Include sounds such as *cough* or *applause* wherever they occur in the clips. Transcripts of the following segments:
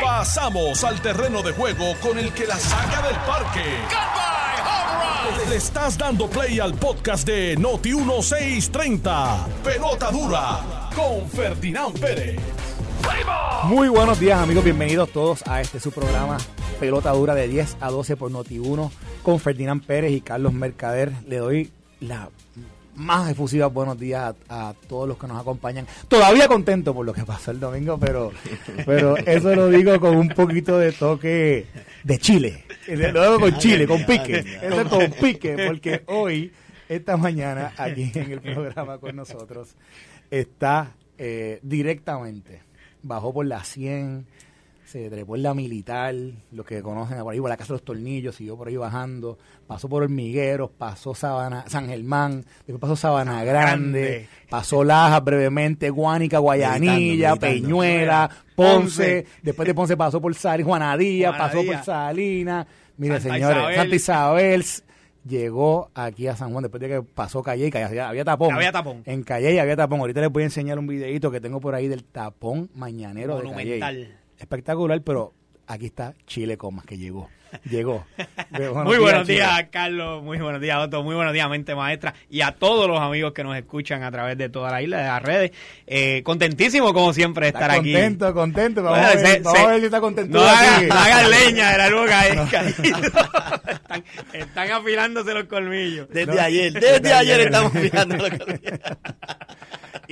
Pasamos al terreno de juego con el que la saca del parque. Le estás dando play al podcast de Noti 1630. Pelota dura con Ferdinand Pérez. Muy buenos días amigos, bienvenidos todos a este su programa Pelota Dura de 10 a 12 por Noti1 con Ferdinand Pérez y Carlos Mercader. Le doy la más efusiva buenos días a, a todos los que nos acompañan. Todavía contento por lo que pasó el domingo, pero, pero eso lo digo con un poquito de toque de Chile. Lo digo con Chile, con pique. Eso es con pique, porque hoy, esta mañana, aquí en el programa con nosotros, está eh, directamente bajó por la 100, se trepó en la militar, los que conocen por ahí, por la casa de los tornillos, siguió por ahí bajando, pasó por Hormigueros, pasó Sabana, San Germán, después pasó Sabana Grande, pasó Laja brevemente, Guánica, Guayanilla, Peñuela, Ponce, después de Ponce pasó por Salinas, Juanadía, pasó por Salinas, mire señores, Santa Isabel llegó aquí a San Juan después de que pasó Calle y Calle, había, tapón. Había tapón. En Calle había tapón. Ahorita les voy a enseñar un videito que tengo por ahí del tapón mañanero Monumental. de Calle. Espectacular, pero aquí está Chile Comas que llegó. Llegó. *laughs* muy buenos días, Carlos. Muy buenos días, Otto. Muy buenos días, Mente Maestra. Y a todos los amigos que nos escuchan a través de toda la isla, de las redes. Eh, contentísimo, como siempre, de estar está aquí. Contento, contento. Vamos, Bueno, a ver, se- vamos se- a ver si está contento. No hagan, no hagan leña del algo caído. *laughs* están, están afilándose los colmillos. Desde ayer, desde ayer estamos mirando lo que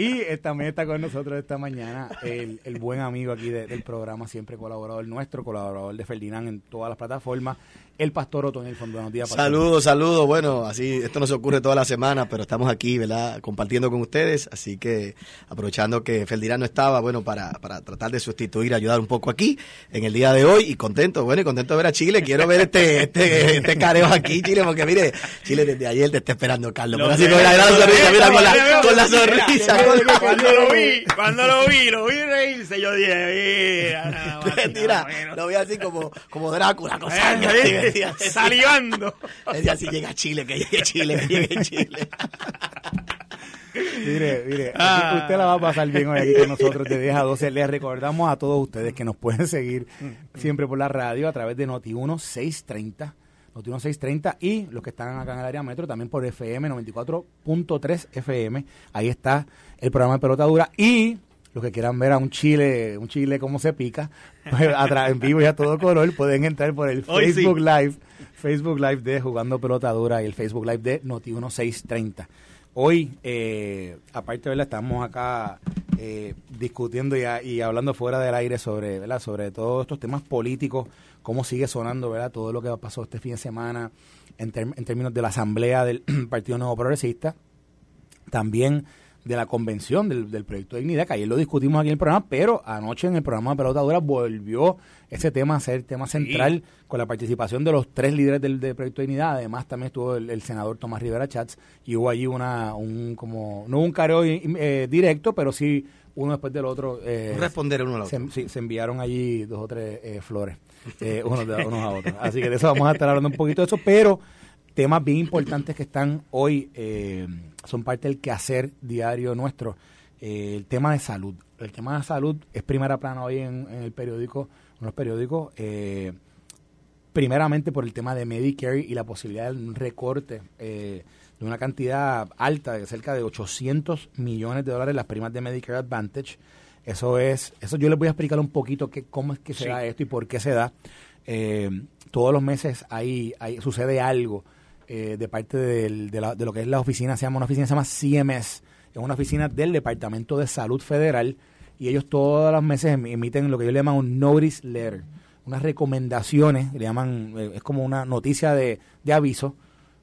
Y eh, también está con nosotros esta mañana el, el buen amigo aquí de- del programa, siempre colaborador nuestro, colaborador de Ferdinand en todas las plataformas, el pastor Otoniel Fondo. Buenos días, pastor. Saludos, saludos. Bueno, así esto no se ocurre toda la semana, pero estamos aquí, ¿verdad? Compartiendo con ustedes. Así que aprovechando que Ferdinand no estaba, bueno, para, para tratar de sustituir, ayudar un poco aquí en el día de hoy. Y contento, bueno, y contento de ver a Chile. Quiero ver este, este, este careo aquí, Chile, porque mire, Chile desde ayer te está esperando, Carlos. Lo Pero así con la gran sonrisa, mira, con la, con la sonrisa. Cuando lo vi, cuando lo vi, lo vi reírse, yo dije, mira, *laughs* menos. lo vi así como, como Drácula, con Eh, sangre. Decía, salivando. Decía, si llega a Chile, que llegue a Chile, que llegue a Chile. Mire, mire, Ah. usted la va a pasar bien hoy aquí con nosotros de 10 a 12. Les recordamos a todos ustedes que nos pueden seguir siempre por la radio a través de Noti1 630. Noti1 630 y los que están acá en el área metro también por FM 94.3 FM. Ahí está el programa de pelota dura y los que quieran ver a un chile, un chile cómo se pica, pues, en vivo y a todo color, pueden entrar por el Hoy sí. Facebook Live, Facebook Live de Jugando Pelota Dura y el Facebook Live de Noti1 630. Hoy, eh, aparte, ¿verdad? Estamos acá eh, discutiendo y, a- y hablando fuera del aire sobre, ¿verdad? Sobre todos estos temas políticos, cómo sigue sonando, ¿verdad? Todo lo que pasó este fin de semana en, en términos de la asamblea del *clears throat* Partido Nuevo Progresista, también de la convención del, del proyecto de dignidad, que ayer lo discutimos aquí en el programa, pero anoche en el programa de Pelota Dura volvió ese tema a ser tema central con la participación de los tres líderes del, del proyecto de dignidad. Además, también estuvo el, el senador Tomás Rivera Chats y hubo allí una, un, como, no un careo eh, directo, pero sí uno después del otro. eh, Responder uno al otro. se, sí, se enviaron allí dos o tres eh, flores, eh, unos, de- unos a otros. Así que de eso vamos a estar hablando un poquito de eso, pero temas bien importantes que están hoy, eh, son parte del quehacer diario nuestro. Eh, el tema de salud. El tema de salud es primera plana hoy en, en el periódico, en los periódicos. eh, primeramente por el tema de Medicare y la posibilidad de un recorte eh, de una cantidad alta, de cerca de 800 millones de dólares las primas de Medicare Advantage. Eso es, eso yo les voy a explicar un poquito qué, cómo es que se Sí. da esto y por qué se da. Eh, todos los meses ahí, ahí sucede algo eh, de parte de, la- de lo que es la oficina, se llama una oficina, se llama CMS, es una oficina del Departamento de Salud Federal y ellos todos los meses em- emiten lo que ellos le llaman un notice letter, unas recomendaciones, le llaman, eh, es como una noticia de, de aviso,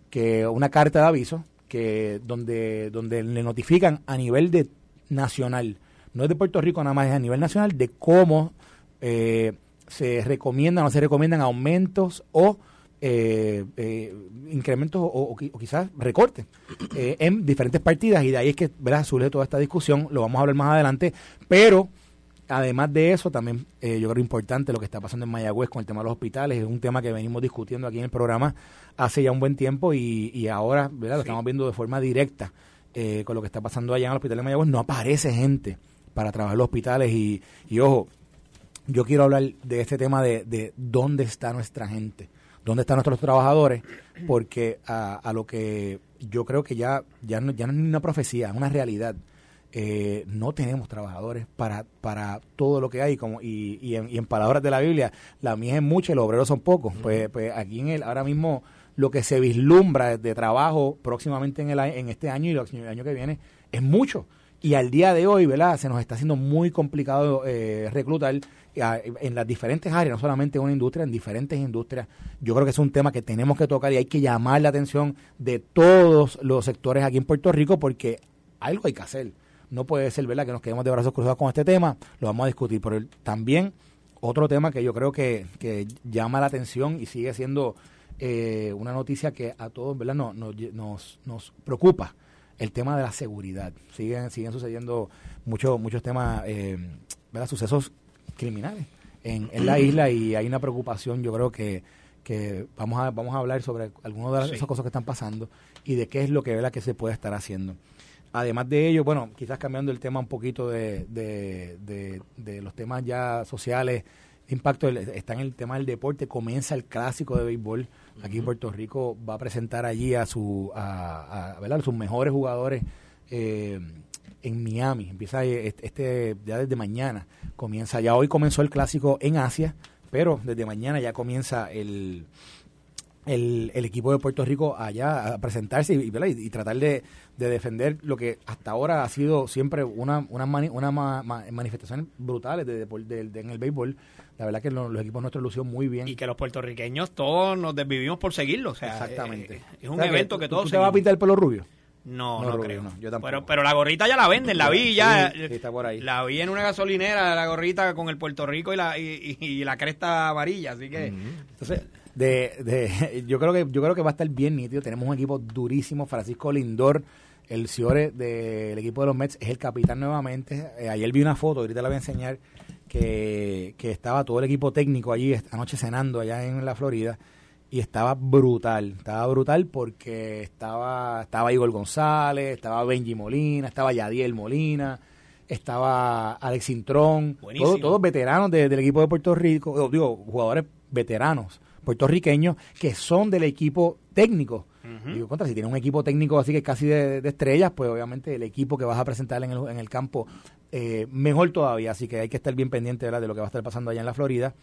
que una carta de aviso, que donde, donde le notifican a nivel de nacional, no es de Puerto Rico nada más, es a nivel nacional, de cómo eh, se recomiendan o se recomiendan aumentos o eh, eh, incrementos o, o qui- o quizás recortes eh, en diferentes partidas. Y de ahí es que ¿verdad? surge toda esta discusión, lo vamos a hablar más adelante, pero además de eso también eh, yo creo importante lo que está pasando en Mayagüez con el tema de los hospitales, es un tema que venimos discutiendo aquí en el programa hace ya un buen tiempo y, y ahora ¿verdad? lo estamos viendo de forma directa eh, con lo que está pasando allá en el hospital de Mayagüez, no aparece gente para trabajar en los hospitales y, y ojo, yo quiero hablar de este tema de, de dónde está nuestra gente, dónde están nuestros trabajadores, porque a, a lo que yo creo que ya, ya, no, ya no es una profecía, es una realidad. Eh, no tenemos trabajadores para, para todo lo que hay como y, y, en, y en palabras de la Biblia la mía es mucha y los obreros son pocos pues, pues aquí en el ahora mismo lo que se vislumbra de trabajo próximamente en el en este año y el año que viene es mucho y al día de hoy, ¿verdad? Se nos está haciendo muy complicado eh, reclutar en las diferentes áreas, no solamente en una industria, en diferentes industrias. Yo creo que es un tema que tenemos que tocar y hay que llamar la atención de todos los sectores aquí en Puerto Rico porque algo hay que hacer. No puede ser, ¿verdad?, que nos quedemos de brazos cruzados con este tema, lo vamos a discutir. Pero también otro tema que yo creo que, que llama la atención y sigue siendo eh, una noticia que a todos, ¿verdad?, no, nos, nos preocupa el tema de la seguridad. Siguen, siguen sucediendo muchos muchos temas, eh, ¿verdad? sucesos criminales en, en, la isla y hay una preocupación, yo creo que, que vamos a vamos a hablar sobre algunas de esas cosas que están pasando y de qué es lo que, ¿verdad? que se puede estar haciendo. Además de ello, bueno, quizás cambiando el tema un poquito de, de, de, los temas ya sociales, impacto está en el tema del deporte, comienza el clásico de béisbol aquí en Puerto Rico, va a presentar allí a, su, a, a, sus mejores jugadores eh, en Miami, empieza este, ya desde mañana, comienza, ya hoy comenzó el clásico en Asia, pero desde mañana ya comienza el, el, el, equipo de Puerto Rico allá a presentarse y, y, tratar de, de, defender lo que hasta ahora ha sido siempre una, una, una manifestaciones brutales de, de, en el béisbol. La verdad que los, equipos nuestros lucieron muy bien. Y que los puertorriqueños todos nos desvivimos por seguirlo. O sea, Exactamente. Eh, es un evento que, todos. ¿Tú te vas a pintar el pelo rubio? No, no, creo. yo pero, pero la gorrita ya la venden, la vi ya. está por ahí. La vi en una gasolinera, la gorrita con el Puerto Rico y la, y, y la cresta amarilla, así que. Entonces, de, de, *laughs* yo creo que yo creo que va a estar bien nítido. Tenemos un equipo durísimo. Francisco Lindor, el Ciore del equipo de los Mets, es el capitán nuevamente. Eh, ayer vi una foto, ahorita la voy a enseñar, que, que estaba todo el equipo técnico allí anoche cenando allá en la Florida y estaba brutal, estaba brutal porque estaba estaba Igor González, estaba Benji Molina, estaba Yadiel Molina, estaba Alex Intrón, todos, veteranos del equipo de Puerto Rico, digo, jugadores veteranos puertorriqueños que son del equipo técnico. Digo, contra, si tienes un equipo técnico así que casi de, estrellas, pues obviamente el equipo que vas a presentar en el, en el campo, eh, mejor todavía. Así que hay que estar bien pendiente de lo que va a estar pasando allá en la Florida.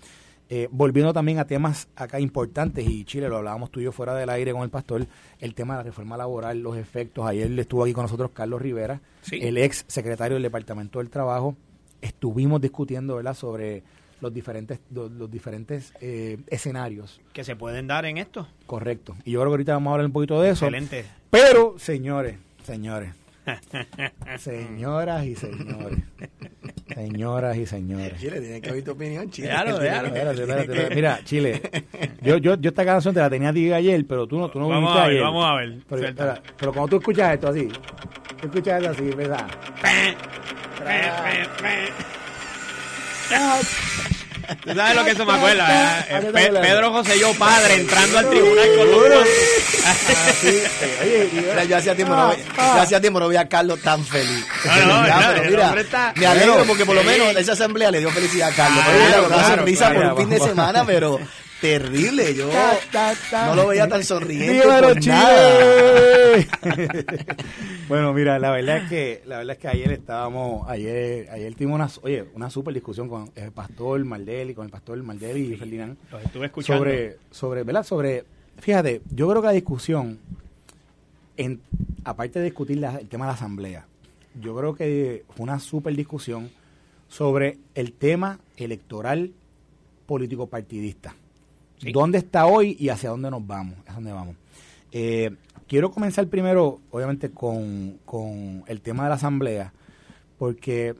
Eh, volviendo también a temas acá importantes, y Chile, lo hablábamos tú y yo fuera del aire con el pastor, el tema de la reforma laboral, los efectos. Ayer estuvo aquí con nosotros Carlos Rivera, el ex secretario del Departamento del Trabajo. Estuvimos discutiendo ¿verdad? sobre los diferentes los, diferentes eh, escenarios que se pueden dar en esto. Correcto. Y yo creo que ahorita vamos a hablar un poquito de eso. Excelente. Pero, señores, señores, *laughs* señoras y señores, señoras y señores. Chile, tiene que oír tu opinión, Chile. Claro, claro. Mira, Chile, yo, yo, yo esta canción te la tenía a ti ayer, pero tú no, tú no vamos a ver, Vamos a ver, pero, pero, cuando tú escuchas esto así, tú escuchas esto así, ¿verdad? ¿Tú sabes lo que eso me acuerda? Eh, Pedro José yo padre entrando al tribunal con los Oye, yo hacía tiempo, no, yo hacía tiempo no veía a Carlos tan feliz. pero mira, me alegro porque por lo menos esa asamblea le dio felicidad a Carlos. Claro, claro, sonrisa por un fin de semana, pero terrible. Yo no lo veía tan sonriente. *laughs* bueno, mira, la verdad es que la verdad es que ayer estábamos, ayer, ayer tuvimos una, oye, una super discusión con el pastor Maldeli, con el pastor Maldeli y Ferdinand. Los estuve escuchando. Sobre, sobre, ¿verdad? Sobre, fíjate, yo creo que la discusión, en, aparte de discutir el tema de la asamblea, yo creo que fue una super discusión sobre el tema electoral político partidista. ¿Dónde está hoy y hacia dónde nos vamos? Es donde vamos. Eh, quiero comenzar primero, obviamente, con, el tema de la asamblea, porque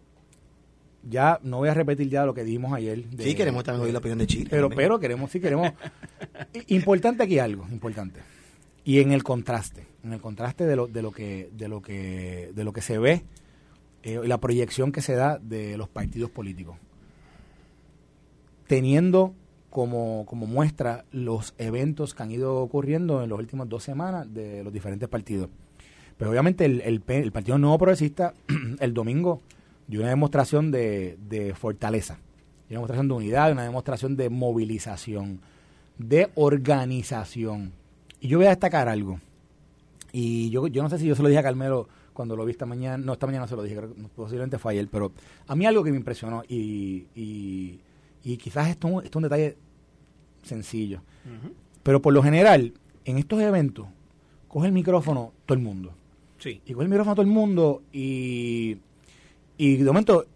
ya no voy a repetir ya lo que dijimos ayer. sí, queremos también oír la opinión de Chile. Pero, pero queremos, sí, queremos. *laughs* importante aquí algo, importante. Y en el contraste, en el contraste de lo, de lo que, de lo que, de lo que se ve, eh, la proyección que se da de los partidos políticos. Teniendo como, como muestra los eventos que han ido ocurriendo en las últimas dos semanas de los diferentes partidos. Pero obviamente el, el, Partido Nuevo Progresista *clears throat* el domingo dio una demostración de, de fortaleza. una demostración de unidad, una demostración de movilización, de organización. Y yo voy a destacar algo. Y yo, yo no sé si yo se lo dije a Carmelo cuando lo vi esta mañana, no, esta mañana se lo dije, posiblemente fue ayer, pero a mí algo que me impresionó y, y, quizás esto, es un detalle sencillo, pero por lo general, en estos eventos, coge el micrófono todo el mundo. Sí. Y coge el micrófono todo el mundo y, y de momento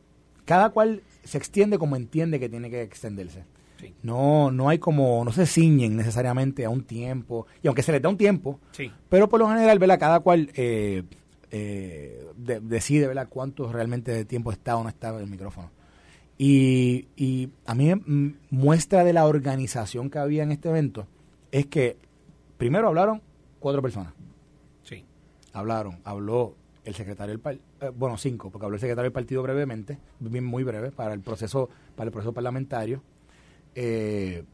cada cual se extiende como entiende que tiene que extenderse. No, no hay como, no se ciñen necesariamente a un tiempo, y aunque se les da un tiempo, sí. pero por lo general, ¿verdad? Cada cual eh, eh, decide, ¿verdad? Cuánto realmente de tiempo está o no está el micrófono. Y, y a mí muestra de la organización que había en este evento es que primero hablaron cuatro personas. Sí. Hablaron, habló el secretario del partido, eh, bueno, cinco, porque habló el secretario del partido brevemente, bien, muy breve, para el proceso, para el proceso parlamentario. Eh,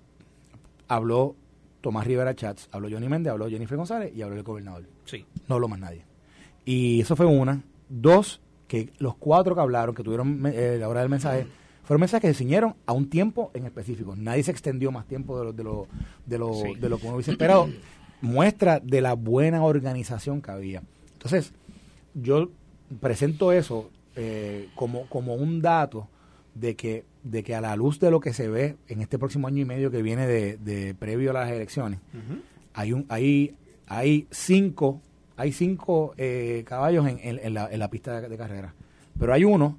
habló Tomás Rivera Chats, habló Johnny Méndez, habló Jennifer González y habló el gobernador. Sí. No habló más nadie. Y eso fue una. Dos, que los cuatro que hablaron, que tuvieron eh, la hora del mensaje, fueron mensajes que se ciñeron a un tiempo en específico. Nadie se extendió más tiempo de lo, de lo, de lo, de lo que uno hubiese esperado. *clears throat* Muestra de la buena organización que había. Entonces, yo presento eso eh, como, como un dato de que, de que a la luz de lo que se ve en este próximo año y medio que viene de, previo a las elecciones, hay, un, hay, hay cinco, hay cinco eh, caballos en, en, la, en, la, pista de, carrera. Pero hay uno,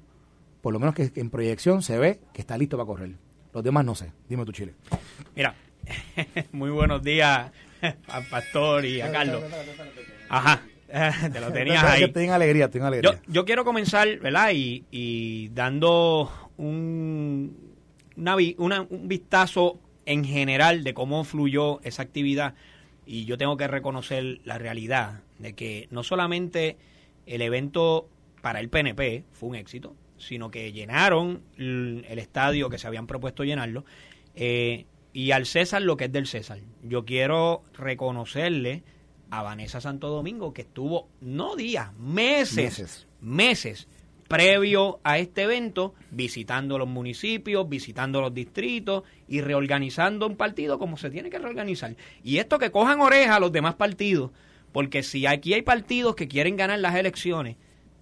por lo menos que, en proyección se ve que está listo para correr. Los demás no sé. Dime tu Chile. Mira, *laughs* muy buenos días al pastor y a Carlos. Ajá. *laughs* te lo tenías ahí. Tengo alegría, tengo alegría. Yo, quiero comenzar, ¿verdad? Y, y dando un, un vistazo en general de cómo fluyó esa actividad. Y yo tengo que reconocer la realidad de que no solamente el evento para el PNP fue un éxito, sino que llenaron el, estadio que se habían propuesto llenarlo. Eh, y al César lo que es del César. Yo quiero reconocerle a Vanessa Santo Domingo, que estuvo no días, meses, meses, previo a este evento, visitando los municipios, visitando los distritos y reorganizando un partido como se tiene que reorganizar. Y esto que cojan oreja a los demás partidos, porque si aquí hay partidos que quieren ganar las elecciones,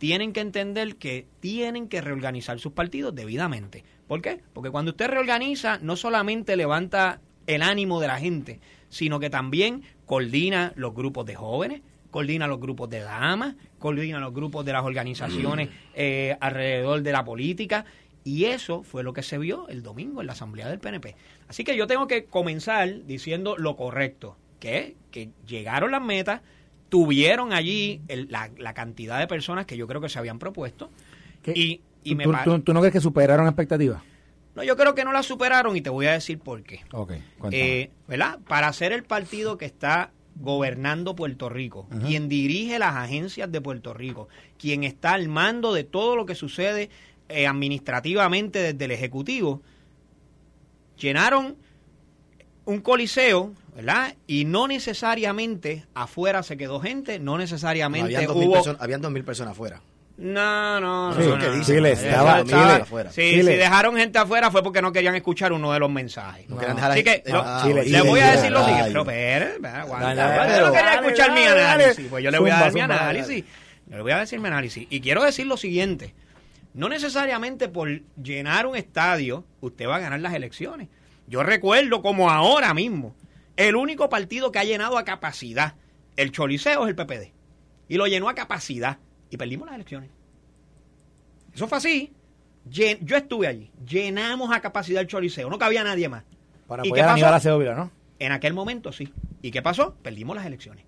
tienen que entender que tienen que reorganizar sus partidos debidamente. ¿Por qué? Porque cuando usted reorganiza, no solamente levanta el ánimo de la gente, sino que también coordina los grupos de jóvenes, coordina los grupos de damas, coordina los grupos de las organizaciones eh, alrededor de la política. Y eso fue lo que se vio el domingo en la asamblea del PNP. Así que yo tengo que comenzar diciendo lo correcto, que que llegaron las metas, tuvieron allí la, cantidad de personas que yo creo que se habían propuesto. Y, y me ¿tú, no crees que superaron expectativas? No, yo creo que no la superaron y te voy a decir por qué. Ok, eh, ¿Verdad? Para ser el partido que está gobernando Puerto Rico, quien dirige las agencias de Puerto Rico, quien está al mando de todo lo que sucede eh, administrativamente desde el Ejecutivo, llenaron un coliseo, ¿verdad? Y no necesariamente afuera se quedó gente, no necesariamente habían hubo... Personas, habían dos mil personas afuera. No, no, no. Sí, Chile, estaba, afuera. Sí, si dejaron gente afuera fue porque no querían escuchar uno de los mensajes. Así que le voy a decir lo siguiente. Pero, pero, aguanta. Yo no quería escuchar mi análisis. Pues yo le voy a dar mi análisis. Yo le voy a decir mi análisis. Y quiero decir lo siguiente. No necesariamente por llenar un estadio usted va a ganar las elecciones. Yo recuerdo como ahora mismo, el único partido que ha llenado a capacidad el Choliseo es el PPD. Y lo llenó a capacidad y perdimos las elecciones. Eso fue así. yo estuve allí. Llenamos a capacidad el Choliseo. No cabía nadie más. Para ¿Y qué pasó? ¿no? En aquel momento sí. ¿Y qué pasó? Perdimos las elecciones.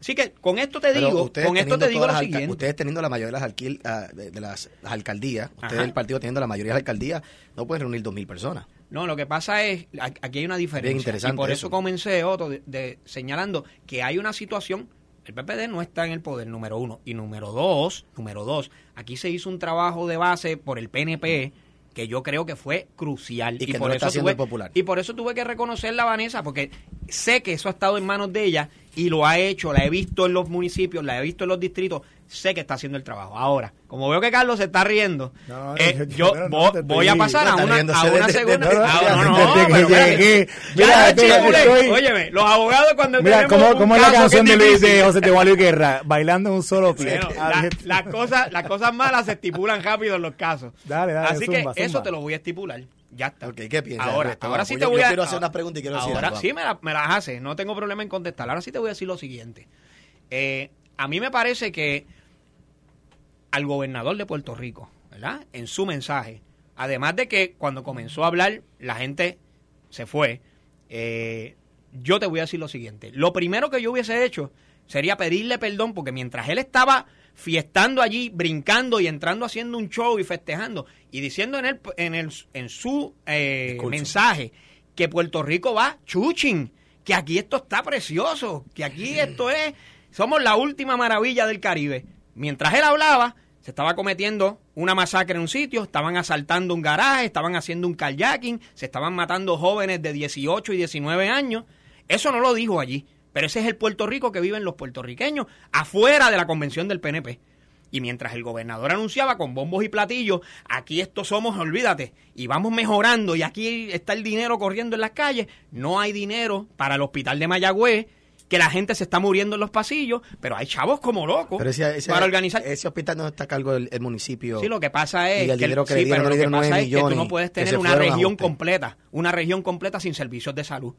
Así que con esto te digo, con esto te digo lo siguiente. Ustedes teniendo la mayoría de las, ah, de, las, alcaldías, ustedes el partido teniendo la mayoría de las alcaldías, no pueden reunir dos mil personas. No, lo que pasa es, aquí hay una diferencia. Bien interesante y por eso, comencé, Otto, de, señalando que hay una situación el PPD no está en el poder, número uno. Y número dos, número dos, aquí se hizo un trabajo de base por el PNP que yo creo que fue crucial. Y, por eso tuve, popular. Y por eso tuve que reconocerla, Vanessa, porque sé que eso ha estado en manos de ella y lo ha hecho, la he visto en los municipios, la he visto en los distritos, sé que está haciendo el trabajo. Ahora, como veo que Carlos se está riendo, No, no, eh, yo- no, voy a pasar a una, a una de- segunda. de- de- Ah, no, no, estoy- Óyeme, los abogados cuando Mira, ¿cómo, cómo es la canción de, Luis, de José Tebalio Guerra? Bailando en un solo pie. bueno, la- las cosas, las cosas malas se estipulan rápido en los casos. Dale, dale, Así zumba, que eso te lo voy a estipular. Ya está. Ok, ¿qué piensas, Ahora, ahora sí yo- te voy a. quiero hacer una pregunta y quiero decir Ahora sí me, la- me las hace. No tengo problema en contestar. Ahora sí te voy a decir lo siguiente. Eh, a mí me parece que al gobernador de Puerto Rico, ¿verdad? En su mensaje, además de que cuando comenzó a hablar la gente se fue, eh, yo te voy a decir lo siguiente. Lo primero que yo hubiese hecho sería pedirle perdón porque mientras él estaba fiestando allí, brincando y entrando haciendo un show y festejando y diciendo en, el, en, el, en su eh, mensaje que Puerto Rico va chuching, que aquí esto está precioso, que aquí *clears throat* esto es, somos la última maravilla del Caribe. Mientras él hablaba, se estaba cometiendo una masacre en un sitio, estaban asaltando un garaje, estaban haciendo un kayaking, se estaban matando jóvenes de 18 y 19 años. Eso no lo dijo allí, pero ese es el Puerto Rico que viven los puertorriqueños afuera de la convención del PNP. Y mientras el gobernador anunciaba con bombos y platillos, aquí estos somos, olvídate, y vamos mejorando, y aquí está el dinero corriendo en las calles, no hay dinero para el hospital de Mayagüez, que la gente se está muriendo en los pasillos, pero hay chavos como locos Pero ese, ese- para organizar. ese hospital no está a cargo del el municipio. Sí, lo que pasa es Y el que, tú no puedes tener una región completa, una región completa sin servicios de salud.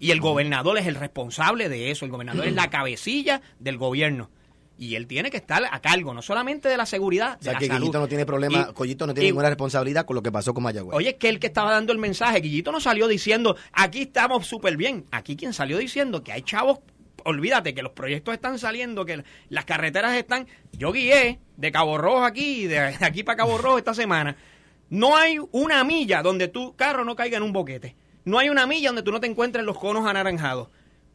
Y el gobernador es el responsable de eso, el gobernador es la cabecilla del gobierno. Y él tiene que estar a cargo, no solamente de la seguridad, O de sea la que salud. Guillito no tiene problema, Y- Collito no tiene y- ninguna responsabilidad con lo que pasó con Mayagüez. Oye, es que el que estaba dando el mensaje, Guillito no salió diciendo, aquí estamos súper bien. Aquí quien salió diciendo que hay chavos, olvídate que los proyectos están saliendo, que las carreteras están... Yo guié de Cabo Rojo aquí, de aquí para Cabo Rojo esta semana. No hay una milla donde tu carro no caiga en un boquete. No hay una milla donde tú no te encuentres los conos anaranjados.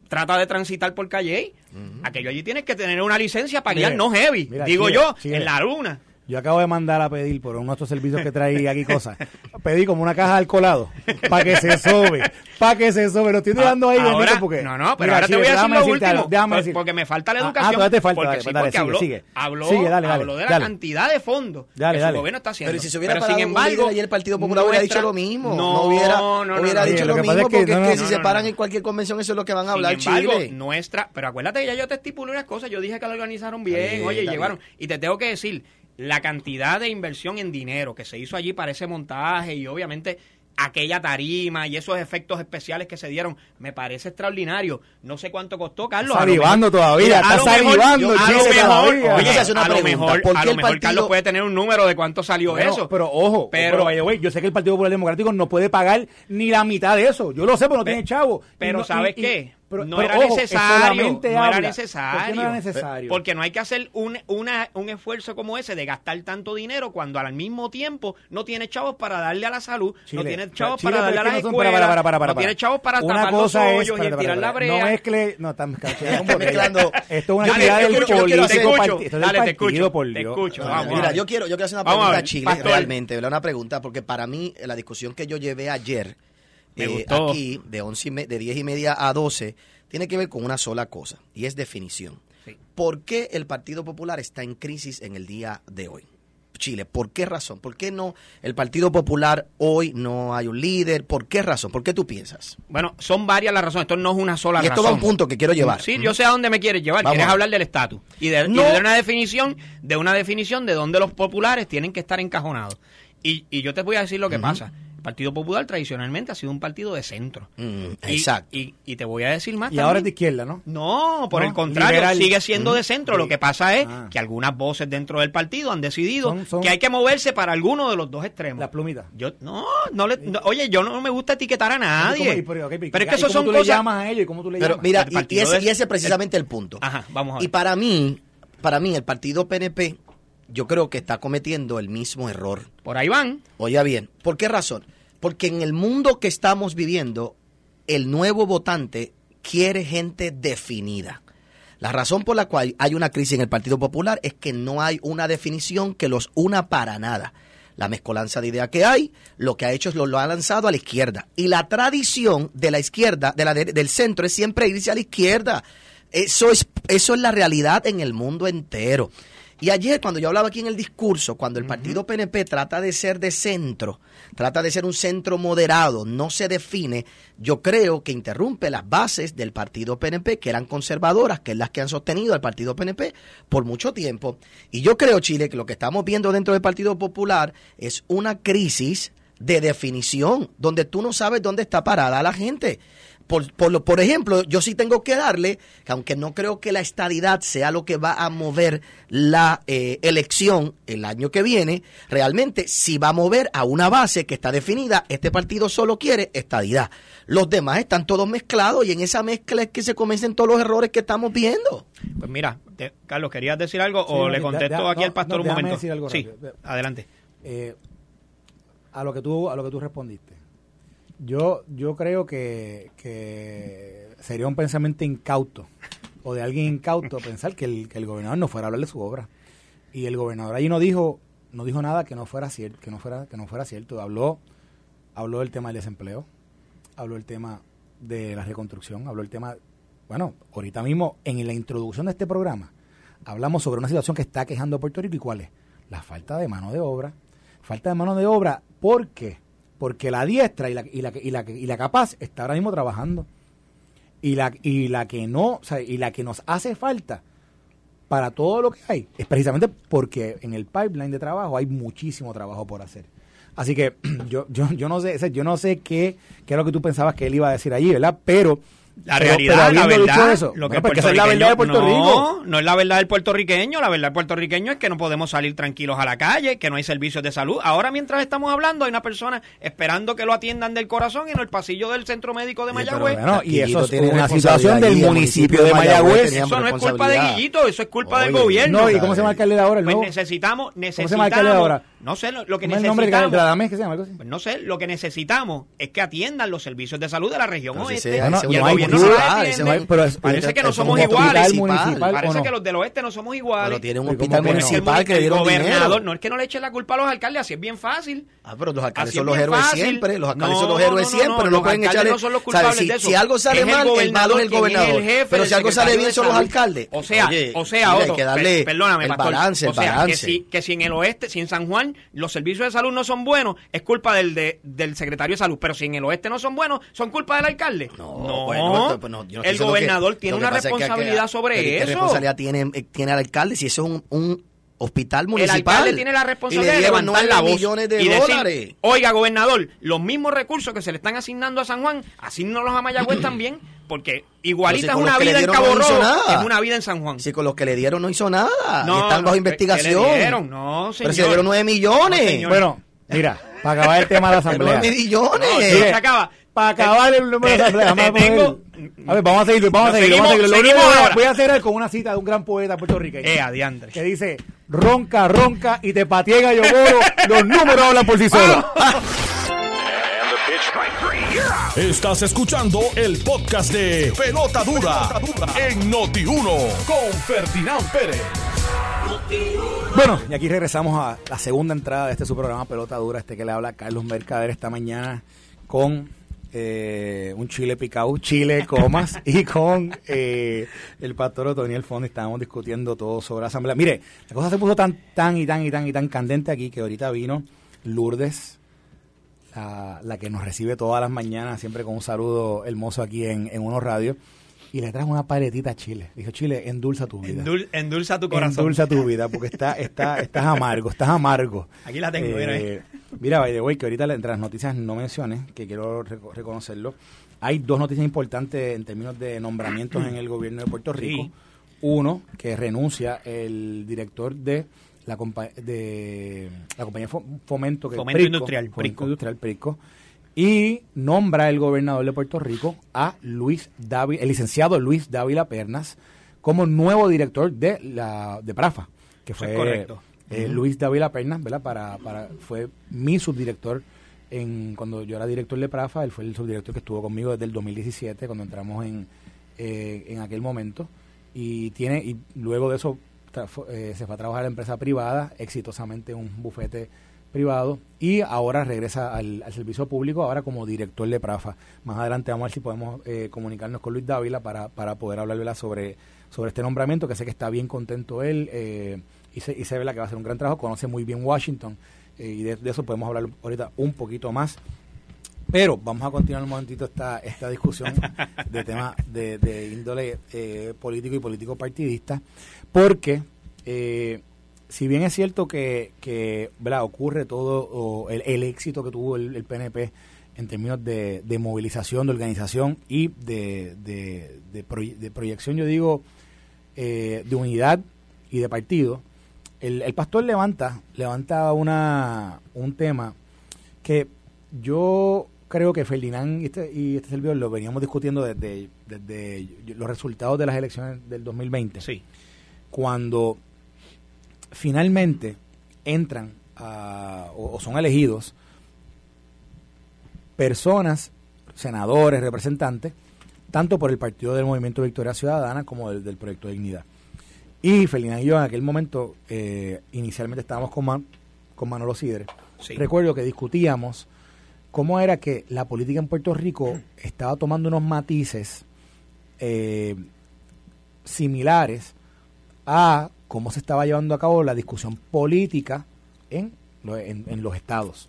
Trata de transitar por calle. Aquello allí tienes que tener una licencia para Mire, guiar no heavy. mira, digo yo, en la luna. Yo acabo de mandar a pedir por uno de estos servicios que traí aquí cosas. Pedí como una caja de alcoholado para que se sobe. Para que se sobe. Lo estoy dejando ahí, Ahora- porque. no, no, pero Mira, ahora te voy a decir lo decirte último, algo, déjame por- decir- porque me falta la Ah, educación. Ah, todavía te falta. porque dale, sí, dale, porque sigue, habló, sigue. habló, Sigue, dale, dale, habló de la dale. cantidad de fondos Dale, que su dale. gobierno está haciendo. Pero si se hubiera Pero, parado sin embargo, ayer el Partido Popular hubiera dicho lo mismo. No, No, hubiera, no, hubiera dicho lo mismo porque es que si se paran en cualquier convención eso es lo que van a hablar Chile. nuestra, pero acuérdate que ya yo te estipulé unas cosas, yo dije que lo organizaron bien, oye, llevaron, y te tengo que decir, la cantidad de inversión en dinero que se hizo allí para ese montaje y obviamente aquella tarima y esos efectos especiales que se dieron, me parece extraordinario. No sé cuánto costó, Carlos. lo Salivando todavía, está salivando, a lo mejor, oye, a lo mejor, ¿por qué a lo mejor partido- Carlos puede tener un número de cuánto salió Bueno, eso. Pero ojo, Pero- way, yo sé que el Partido Popular Democrático no puede pagar ni la mitad de eso. Yo lo sé, pero no Pe- tiene chavo. Y Pero no- ¿sabes y- y- qué? Pero- no pero era ojo, necesario. No era habla. necesario. ¿Por qué no era necesario? Porque no hay que hacer un, una, un esfuerzo como ese de gastar tanto dinero cuando al mismo tiempo no tiene chavos para darle a la salud, no Chile, tiene chavos Chile, para darle a que no escuelas, para, para, para, para, no tiene chavos para Una tapar los cosa es- hoyos y para, para, tirar la brea. No mezcle, no, *laughs* mezclando. Esto es una actividad del político te escucho. Dale, te escucho, por te Dios. escucho, No, vamos, no, Mira, yo quiero, yo quiero hacer una pregunta a Chile, realmente. Una pregunta, porque para mí la discusión que yo llevé ayer Me eh, gustó. aquí, de, 11 y me- de 10 y media a 12, tiene que ver con una sola cosa, y es definición. Sí. ¿Por qué el Partido Popular está en crisis en el día de hoy? Chile, ¿por qué razón? ¿Por qué no el Partido Popular hoy no hay un líder? ¿Por qué razón? ¿Por qué tú piensas? Bueno, son varias las razones. Esto no es una sola Y esto razón. va a un punto que quiero llevar. Sí, yo sé a dónde me quieres llevar. Vamos quieres hablar del estatus y de, y No. de una definición, de una definición de dónde los populares tienen que estar encajonados. Y, y yo te voy a decir lo que pasa. Partido Popular tradicionalmente ha sido un partido de centro. Mm, Y- exacto. Y, y te voy a decir más. Y ahora es de izquierda, ¿no? No, por No, el contrario, liberal. sigue siendo de Mm. centro. Lo que pasa es Ah. que algunas voces dentro del partido han decidido Son- son- que hay que moverse para alguno de los dos extremos. Las plumitas. Yo no, no le, no, oye, yo no me gusta etiquetar a nadie. ¿Cómo- y por- ok, pero es que ¿y eso son tú cosas. le llamas a ellos y cómo tú le Pero llamas? mira, El y- y, partido ese, de- y ese es precisamente el punto. Ajá, vamos a ver. Y para mí, para mí, el partido PNP, yo creo que está cometiendo el mismo error. Por ahí van. Oiga bien, ¿por qué razón? Porque en el mundo que estamos viviendo, el nuevo votante quiere gente definida. La razón por la cual hay una crisis en el Partido Popular es que no hay una definición que los una para nada. La mezcolanza de ideas que hay, lo que ha hecho es lo, lo ha lanzado a la izquierda. Y la tradición de la izquierda, de la de- del centro, es siempre irse a la izquierda. Eso es, eso es la realidad en el mundo entero. Y ayer, cuando yo hablaba aquí en el discurso, cuando el partido PNP trata de ser de centro, trata de ser un centro moderado, no se define, yo creo que interrumpe las bases del partido PNP, que eran conservadoras, que es las que han sostenido al partido PNP por mucho tiempo. Y yo creo, Chile, que lo que estamos viendo dentro del Partido Popular es una crisis de definición, donde tú no sabes dónde está parada la gente. Por, por, lo- por ejemplo, yo sí tengo que darle, que aunque no creo que la estadidad sea lo que va a mover la eh, elección el año que viene, realmente sí va a mover a una base que está definida. Este partido solo quiere estadidad. Los demás están todos mezclados y en esa mezcla es que se comiencen todos los errores que estamos viendo. Pues mira, te- Carlos, ¿querías decir algo Sí, o no, le contesto da- aquí no, al pastor no, un momento? decir algo sí, rápido. adelante. Eh, a lo que tú a lo que tú respondiste yo yo creo que, que sería un pensamiento incauto o de alguien incauto *laughs* pensar que el, que el gobernador no fuera a hablar de su obra. Y el gobernador ahí no dijo no dijo nada que no fuera cierto que no fuera que no fuera cierto. Habló habló del tema del desempleo habló del tema de la reconstrucción habló del tema bueno ahorita mismo en la introducción de este programa hablamos sobre una situación que está quejando a Puerto Rico. Y cuál es la falta de mano de obra falta de mano de obra ¿por qué? Porque la diestra y la, y la, y la, y la capaz está ahora mismo trabajando y la, y la que no, o sea, y la que nos hace falta para todo lo que hay es precisamente porque en el pipeline de trabajo hay muchísimo trabajo por hacer. Así que *clears throat* yo, yo, yo no sé, yo no sé qué, qué es lo que tú pensabas que él iba a decir allí, ¿verdad? Pero La pero- realidad, pero la verdad, eso, lo que esa es la verdad de Puerto puertorriqueño- Rico. No, no es la verdad del puertorriqueño. La verdad del puertorriqueño es que no podemos salir tranquilos a la calle, que no hay servicios de salud. Ahora, mientras estamos hablando, hay una persona esperando que lo atiendan del corazón en el pasillo del centro médico de Mayagüez. Bueno, y eso es tiene una situación del municipio de Mayagüez. eso no es culpa de. Guillito, eso es culpa del gobierno. No, ¿y cómo se llama el alcalde de ahora? El Pues nuevo? necesitamos, se llama el necesitamos, ahora? No sé, lo, lo que ¿Cómo es el nombre necesitamos, Radamés que se llama? Algo así. pues no sé, lo que necesitamos es que atiendan los servicios de salud de la región oeste. ese y el no hay gobierno no atiende. no Parece que no somos iguales. municipal, ¿o Parece no? que los del oeste no somos iguales. Pero tiene un hospital ¿cómo que no? municipal que le el dieron gobernador, dinero. no es que no le echen la culpa a los alcaldes, así es bien fácil. Ah, pero los alcaldes Así son los héroes fácil. siempre, los alcaldes No, son los héroes no, no, siempre, no, no, los pueden alcaldes echarle, no son los culpables si, de eso. si algo sale el mal, el malo es el gobernador el pero si algo sale bien son los alcaldes. O sea, o sea, hay que darle el balance, el o sea, balance. Que si, que si en el oeste, si en San Juan los servicios de salud no son buenos, es culpa del de- del secretario de salud, pero si en el oeste no son buenos, son culpa del alcalde. No, bueno, pues no, yo no estoy el gobernador que- tiene una pasa es que- responsabilidad que- sobre que- ¿Qué eso. responsabilidad tiene, eh, tiene el alcalde si eso es un, un hospital El municipal? alcalde tiene la responsabilidad de levantar la voz millones de y decir, dólares. oiga, gobernador, los mismos recursos que se le están asignando a San Juan, asígnalos a Mayagüez *clears throat* también, porque igualita Pero si es una vida en Cabo Rojo, nada. es una vida en San Juan. Si con los que le dieron no hizo nada. No, y están no, bajo ¿qué- investigación. le dieron? No, Pero señor. si le dieron nueve millones. No, señor. Bueno, mira, para acabar el tema de la Pero asamblea. nueve millones. No, Mire, se acaba. Para acabar el número de la asamblea, vamos a ver, vamos a seguir, vamos a seguir, vamos a seguir. seguimos- Lo único seguimos que voy voy a hacer con una cita de un gran poeta puertorriqueño. Eh, adiantre. que dice, ronca, ronca y te patiega yo los números hablan por sí solos. *laughs* Estás escuchando el podcast de Pelota Dura, en Noti1 con Ferdinand Pérez. Bueno, y aquí regresamos a la segunda entrada de este su programa Pelota Dura, este que le habla Carlos Mercader esta mañana con eh, un chile picado, chile comas, y con eh, el pastor Otoniel Fondo estábamos discutiendo todo sobre la asamblea. Mire, la cosa se puso tan, tan y tan y tan y tan candente aquí que ahorita vino Lourdes, la, la que nos recibe todas las mañanas, siempre con un saludo hermoso aquí en, en Uno Radio, y le trajo una paletita a Chile. Dijo, Chile, endulza tu vida. Endul- endulza tu corazón. Endulza tu vida, porque está, está, estás amargo, estás amargo. Aquí la tengo, mira ahí. Eh, Mira, by the way, que ahorita entre las noticias no mencioné, que quiero reco- reconocerlo. Hay dos noticias importantes en términos de nombramientos en el gobierno de Puerto Rico. Sí. Uno, que renuncia el director de la, compa- de la compañía Fo- Fomento, que Fomento Prisco, Industrial, Fomento Prisco. Industrial, Prisco, y nombra el gobernador de Puerto Rico a Luis Dávila, el licenciado Luis Dávila Pernas, como nuevo director de la de Prafa, que fue correcto. eh, Luis Dávila Pernas, ¿verdad? Para, para, fue mi subdirector en cuando yo era director de Prafa, él fue el subdirector que estuvo conmigo desde el 2017, cuando entramos en, eh, en aquel momento. Y tiene y luego de eso eh, se fue a trabajar en la empresa privada, exitosamente en un bufete privado, y ahora regresa al, al servicio público, ahora como director de Prafa. Más adelante vamos a ver si podemos eh, comunicarnos con Luis Dávila para, para poder hablar ¿verdad? sobre sobre este nombramiento, que sé que está bien contento él. eh, y se, y se ve la que va a hacer un gran trabajo, conoce muy bien Washington eh, y de, eso podemos hablar ahorita un poquito más. Pero vamos a continuar un momentito esta, esta discusión de temas de, índole eh, político y político partidista, porque eh, si bien es cierto que, que ocurre todo el, éxito que tuvo el, PNP en términos de, movilización, de organización y de, de, proyección, yo digo, de unidad y de partido, el, el pastor levanta, levanta una, un tema que yo creo que Ferdinand y este, y este servidor lo veníamos discutiendo desde, desde los resultados de las elecciones del 2020. Sí. Cuando finalmente entran o, son elegidos personas, senadores, representantes, tanto por el Partido del Movimiento Victoria Ciudadana como del, del Proyecto de Dignidad. Y Felina y yo en aquel momento, eh, inicialmente estábamos con, con Manolo Sidre. Recuerdo que discutíamos cómo era que la política en Puerto Rico estaba tomando unos matices eh, similares a cómo se estaba llevando a cabo la discusión política en, en, los estados.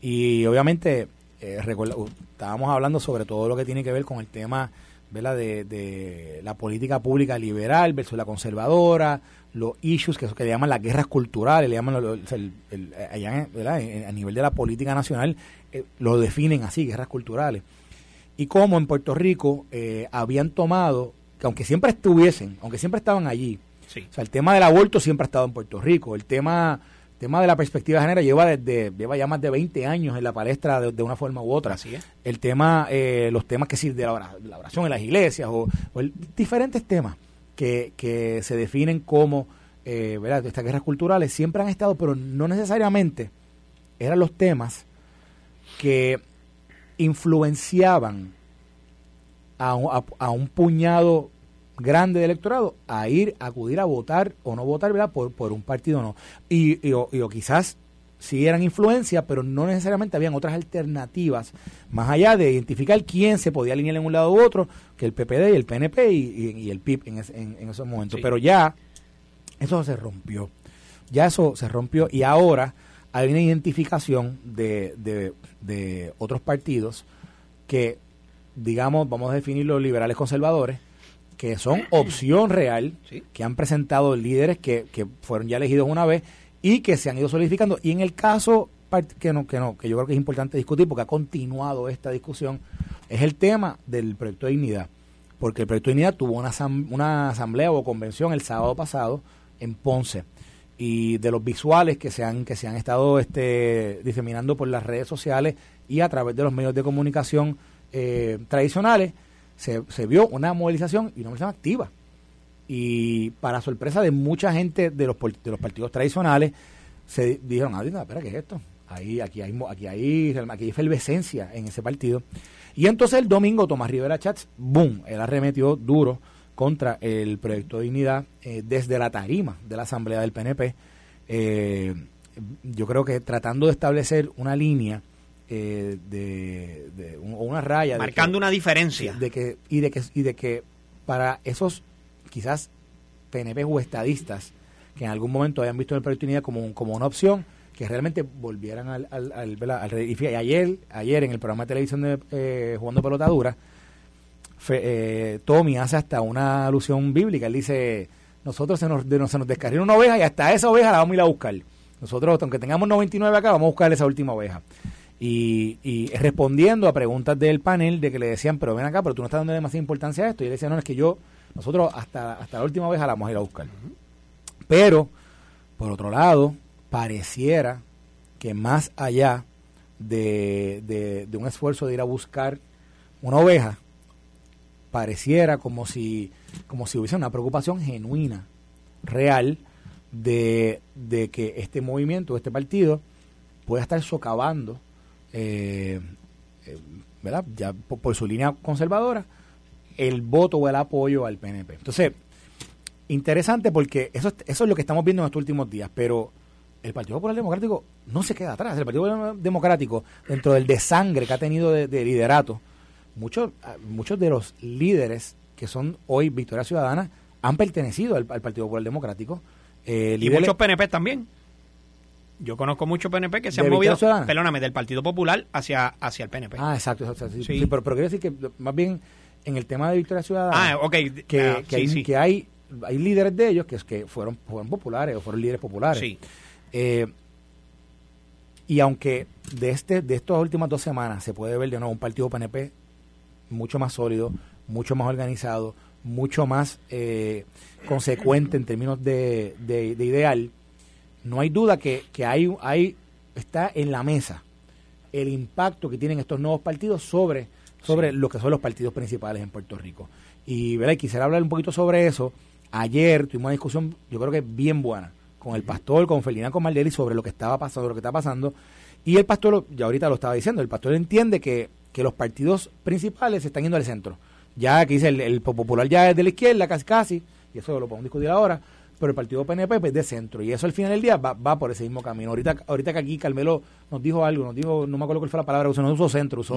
Y obviamente eh, estábamos hablando sobre todo lo que tiene que ver con el tema de, la política pública liberal versus la conservadora, los issues que, que le llaman las guerras culturales, le llaman allá a nivel de la política nacional, eh, lo definen así, guerras culturales. Y como en Puerto Rico eh, habían tomado, que aunque siempre estuviesen, aunque siempre estaban allí, o sea, el tema del aborto siempre ha estado en Puerto Rico, el tema tema de la perspectiva de género lleva desde lleva ya más de 20 años en la palestra de, una forma u otra. Así es. El tema, eh, los temas que sirven de la, oración en las iglesias o, diferentes temas que, que, se definen como eh, ¿verdad? estas guerras culturales siempre han estado, pero no necesariamente eran los temas que influenciaban a a un puñado grande de electorado a ir, a acudir a votar o no votar, ¿verdad? Por, por un partido o no. Y, o, quizás sí eran influencia, pero no necesariamente habían otras alternativas, más allá de identificar quién se podía alinear en un lado u otro, que el PPD y el PNP y, el PIB en, en, esos momentos. Pero ya eso se rompió. Ya eso se rompió y ahora hay una identificación de, de, de otros partidos que, digamos, vamos a definir los liberales conservadores, que son *clears throat* opción real, que han presentado líderes que, que fueron ya elegidos una vez y que se han ido solidificando. Y en el caso que no, que no, que yo creo que es importante discutir porque ha continuado esta discusión, es el tema del proyecto de dignidad. Porque el proyecto de dignidad tuvo una, una asamblea o convención el sábado pasado en Ponce. Y de los visuales que se han, que se han estado este, diseminando por las redes sociales y a través de los medios de comunicación eh, tradicionales, se, vio una movilización y una movilización activa. Y para sorpresa de mucha gente de los, de los partidos tradicionales, se dijeron, ah, espera, ¿qué es esto? Ahí, aquí hay, aquí hay, aquí hay efervescencia en ese partido. Y entonces el domingo Tomás Rivera Chats, boom, él arremetió duro contra el proyecto de dignidad eh, desde la tarima de la Asamblea del PNP. Eh, yo creo que tratando de establecer una línea eh, de, una raya marcando una diferencia. de que y de que y de que para esos quizás PNP o estadistas que en algún momento hayan visto la oportunidad como, como una opción que realmente volvieran al, al, al, y ayer ayer en el programa de televisión de eh, jugando pelotadura eh, Tommy hace hasta una alusión bíblica. Él dice nosotros se nos, de, se nos descarrió una oveja y hasta esa oveja la vamos a ir a buscar. Nosotros aunque tengamos 99 acá vamos a buscar esa última oveja y, respondiendo a preguntas del panel de que le decían, pero ven acá, pero tú no estás dando demasiada importancia a esto. Y él decía, no, es que yo, nosotros hasta, hasta la última vez la vamos a ir a buscar. Pero, por otro lado, pareciera que más allá de, de, un esfuerzo de ir a buscar una oveja, pareciera como si, como si hubiese una preocupación genuina, real, de, de que este movimiento, este partido, pueda estar socavando eh, eh, ¿verdad? Ya por, su línea conservadora, el voto o el apoyo al PNP. Entonces, interesante porque eso, eso es lo que estamos viendo en estos últimos días, pero el Partido Popular Democrático no se queda atrás. El Partido Popular Democrático, dentro del desangre que ha tenido de, liderato, muchos, muchos de los líderes que son hoy Victoria Ciudadana han pertenecido al, Partido Popular Democrático. Eh, Y líderes- muchos PNP también. Yo conozco muchos PNP que se ¿De han movido, Ciudadana? perdóname, del Partido Popular hacia, hacia el PNP. Ah, exacto. exacto, sí, Sí. sí, pero, pero quiero decir que más bien en el tema de Victoria Ciudadana, Ah, ok. que, Ah, que sí, hay, que hay, hay líderes de ellos que, es que fueron, fueron populares o fueron líderes populares. Sí. Eh, y aunque de este de estas últimas dos semanas se puede ver de nuevo un partido PNP mucho más sólido, mucho más organizado, mucho más eh, consecuente en términos de, de- de ideal, no hay duda que, que hay, hay está en la mesa el impacto que tienen estos nuevos partidos sobre, sobre lo que son los partidos principales en Puerto Rico. Y, ¿verdad? y quisiera hablar un poquito sobre eso. Ayer tuvimos una discusión, yo creo que bien buena, con el pastor, con Felina Comaldeli, sobre lo que estaba pasando, lo que está pasando. Y el pastor, ya ahorita lo estaba diciendo, el pastor entiende que, que los partidos principales se están yendo al centro. Ya que dice el, el popular ya es de la izquierda, casi casi, y eso lo podemos discutir ahora, pero el partido PNP es de centro, y eso al final del día va, va por ese mismo camino. Ahorita, ahorita que aquí Carmelo nos dijo algo, nos dijo, no me acuerdo cuál fue la palabra, usó, no usó centro, usó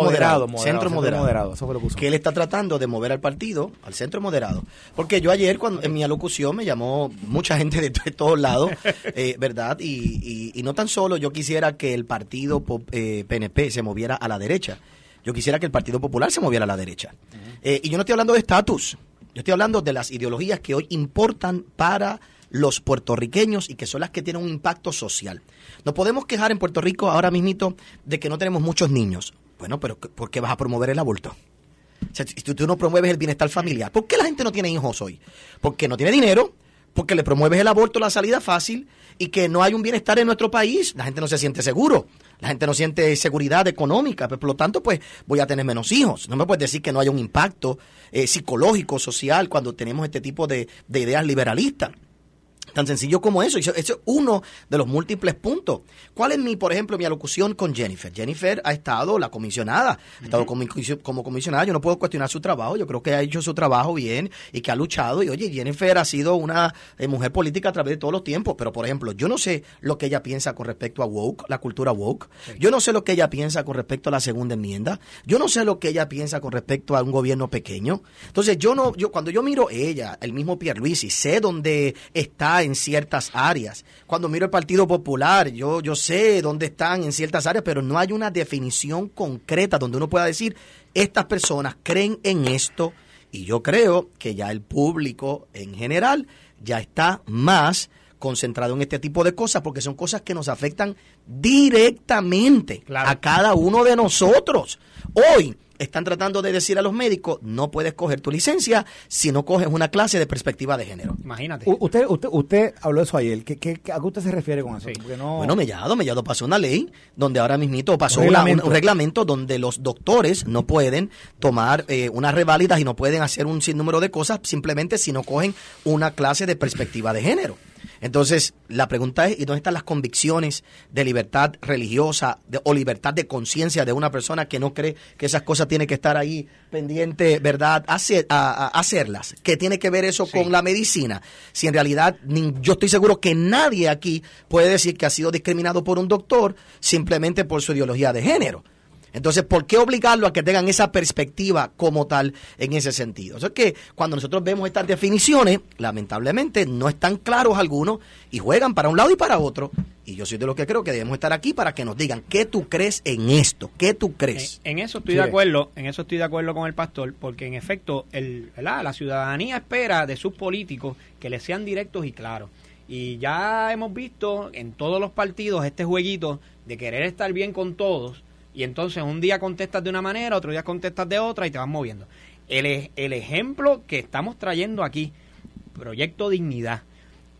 Moderado, centro moderado, centro centro moderado. eso fue lo que usó. que él está tratando de mover al partido al centro moderado. Porque yo ayer, cuando en mi alocución, me llamó mucha gente de, to- de todos lados, *laughs* eh, ¿verdad? Y, y- y no tan solo yo quisiera que el partido eh, PNP se moviera a la derecha, yo quisiera que el Partido Popular se moviera a la derecha. Eh, y yo no estoy hablando de estatus, yo estoy hablando de las ideologías que hoy importan para los puertorriqueños y que son las que tienen un impacto social. Nos podemos quejar en Puerto Rico ahora mismito de que no tenemos muchos niños. Bueno, pero ¿por qué vas a promover el aborto? O sea, si tú, tú no promueves el bienestar familiar, ¿por qué la gente no tiene hijos hoy? Porque no tiene dinero, porque le promueves el aborto, la salida fácil, y que no hay un bienestar en nuestro país. La gente no se siente seguro, la gente no siente seguridad económica, pues, por lo tanto, pues voy a tener menos hijos. No me puedes decir que no haya un impacto eh, psicológico, social, cuando tenemos este tipo de, de ideas liberalistas. Tan sencillo como eso. Eso es uno de los múltiples puntos. ¿Cuál es mi, por ejemplo, mi alocución con Jennifer? Jennifer ha estado la comisionada, ha estado como, como comisionada. Yo no puedo cuestionar su trabajo. Yo creo que ha hecho su trabajo bien y que ha luchado. Y oye, Jennifer ha sido una eh, mujer política a través de todos los tiempos. Pero, por ejemplo, yo no sé lo que ella piensa con respecto a woke, la cultura woke. Yo no sé lo que ella piensa con respecto a la segunda enmienda. Yo no sé lo que ella piensa con respecto a un gobierno pequeño. Entonces, yo no, yo cuando yo miro ella, el mismo Pierluisi, sé dónde está en ciertas áreas. Cuando miro el Partido Popular, yo, yo sé dónde están en ciertas áreas, pero no hay una definición concreta donde uno pueda decir, estas personas creen en esto y yo creo que ya el público en general ya está más concentrado en este tipo de cosas porque son cosas que nos afectan directamente Claro. a cada uno de nosotros. Hoy están tratando de decir a los médicos, no puedes coger tu licencia si no coges una clase de perspectiva de género. Imagínate. U- usted, usted, usted habló de eso ayer. ¿Qué, ¿A qué usted se refiere con eso? Sí. No... Bueno, Mellado, Mellado pasó una ley donde ahora mismito pasó Un una- reglamento. un, un reglamento donde los doctores no pueden tomar eh, unas reválidas y no pueden hacer un sinnúmero de cosas simplemente si no cogen una clase de perspectiva de género. Entonces, la pregunta es, ¿y dónde están las convicciones de libertad religiosa de- o libertad de conciencia de una persona que no cree que esas cosas tienen que estar ahí pendiente, ¿verdad? Hacer, a, a- hacerlas. ¿Qué tiene que ver eso Sí. con la medicina? Si en realidad yo estoy seguro que nadie aquí puede decir que ha sido discriminado por un doctor simplemente por su ideología de género. Entonces, ¿por qué obligarlo a que tengan esa perspectiva como tal en ese sentido? O sea, que cuando nosotros vemos estas definiciones, lamentablemente no están claros algunos y juegan para un lado y para otro. Y yo soy de los que creo que debemos estar aquí para que nos digan qué tú crees en esto, qué tú crees. En, en eso estoy Sí. de acuerdo, en eso estoy de acuerdo con el pastor, porque en efecto, el, ¿verdad? la ciudadanía espera de sus políticos que les sean directos y claros. Y ya hemos visto en todos los partidos este jueguito de querer estar bien con todos, y entonces un día contestas de una manera, otro día contestas de otra y te vas moviendo. El, e- el ejemplo que estamos trayendo aquí, Proyecto Dignidad,